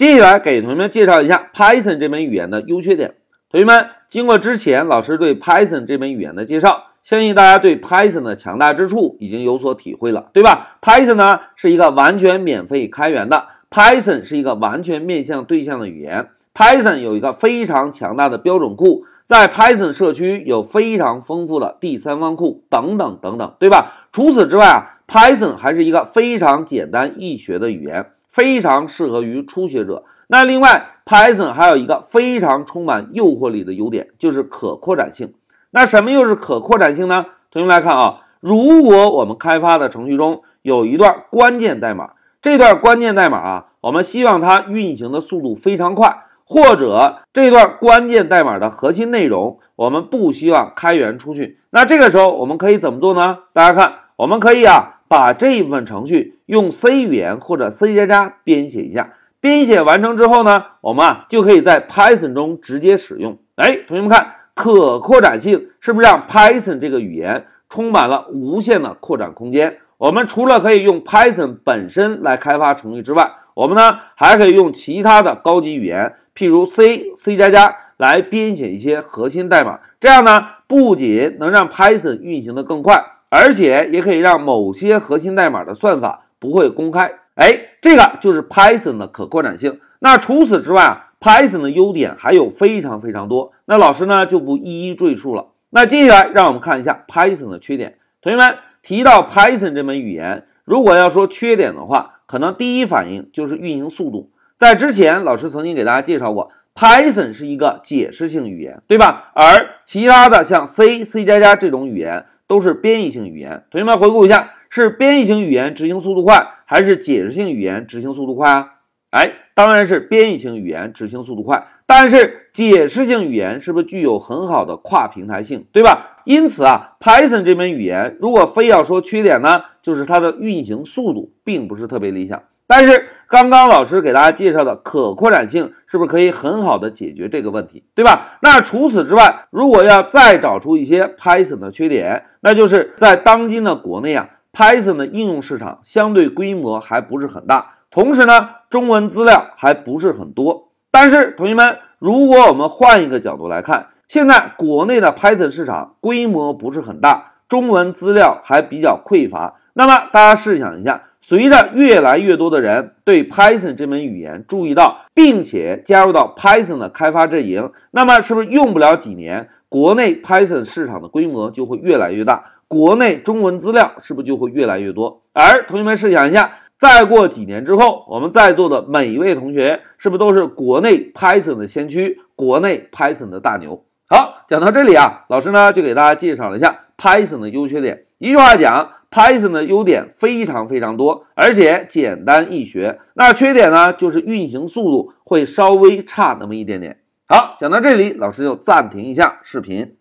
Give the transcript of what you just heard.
接下来给同学们介绍一下 Python 这门语言的优缺点。同学们，经过之前老师对 Python 这门语言的介绍，相信大家对 Python 的强大之处已经有所体会了，对吧？Python 呢是一个完全免费开源的，Python 是一个完全面向对象的语言，Python 有一个非常强大的标准库，在 Python 社区有非常丰富的第三方库等等等等，对吧？除此之外啊，Python 还是一个非常简单易学的语言。非常适合于初学者。那另外，Python 还有一个非常充满诱惑力的优点，就是可扩展性。那什么又是可扩展性呢？同学们来看啊，如果我们开发的程序中有一段关键代码，这段关键代码啊，我们希望它运行的速度非常快，或者这段关键代码的核心内容我们不希望开源出去，那这个时候我们可以怎么做呢？大家看，我们可以啊。把这一部分程序用 C 语言或者 C 加加编写一下，编写完成之后呢，我们啊就可以在 Python 中直接使用。哎，同学们看，可扩展性是不是让 Python 这个语言充满了无限的扩展空间？我们除了可以用 Python 本身来开发程序之外，我们呢还可以用其他的高级语言，譬如 C、C 加加来编写一些核心代码。这样呢，不仅能让 Python 运行的更快。而且也可以让某些核心代码的算法不会公开，哎，这个就是 Python 的可扩展性。那除此之外啊，Python 的优点还有非常非常多，那老师呢就不一一赘述了。那接下来让我们看一下 Python 的缺点。同学们提到 Python 这门语言，如果要说缺点的话，可能第一反应就是运行速度。在之前，老师曾经给大家介绍过，Python 是一个解释性语言，对吧？而其他的像 C、C 加加这种语言。都是编译性语言，同学们回顾一下，是编译性语言执行速度快，还是解释性语言执行速度快啊？哎，当然是编译性语言执行速度快。但是解释性语言是不是具有很好的跨平台性，对吧？因此啊，Python 这门语言如果非要说缺点呢，就是它的运行速度并不是特别理想。但是刚刚老师给大家介绍的可扩展性，是不是可以很好的解决这个问题，对吧？那除此之外，如果要再找出一些 Python 的缺点，那就是在当今的国内啊，Python 的应用市场相对规模还不是很大，同时呢，中文资料还不是很多。但是同学们，如果我们换一个角度来看，现在国内的 Python 市场规模不是很大，中文资料还比较匮乏，那么大家试想一下。随着越来越多的人对 Python 这门语言注意到，并且加入到 Python 的开发阵营，那么是不是用不了几年，国内 Python 市场的规模就会越来越大，国内中文资料是不是就会越来越多？而同学们试想一下，再过几年之后，我们在座的每一位同学是不是都是国内 Python 的先驱，国内 Python 的大牛？好，讲到这里啊，老师呢就给大家介绍了一下 Python 的优缺点。一句话讲。Python 的优点非常非常多，而且简单易学。那缺点呢，就是运行速度会稍微差那么一点点。好，讲到这里，老师就暂停一下视频。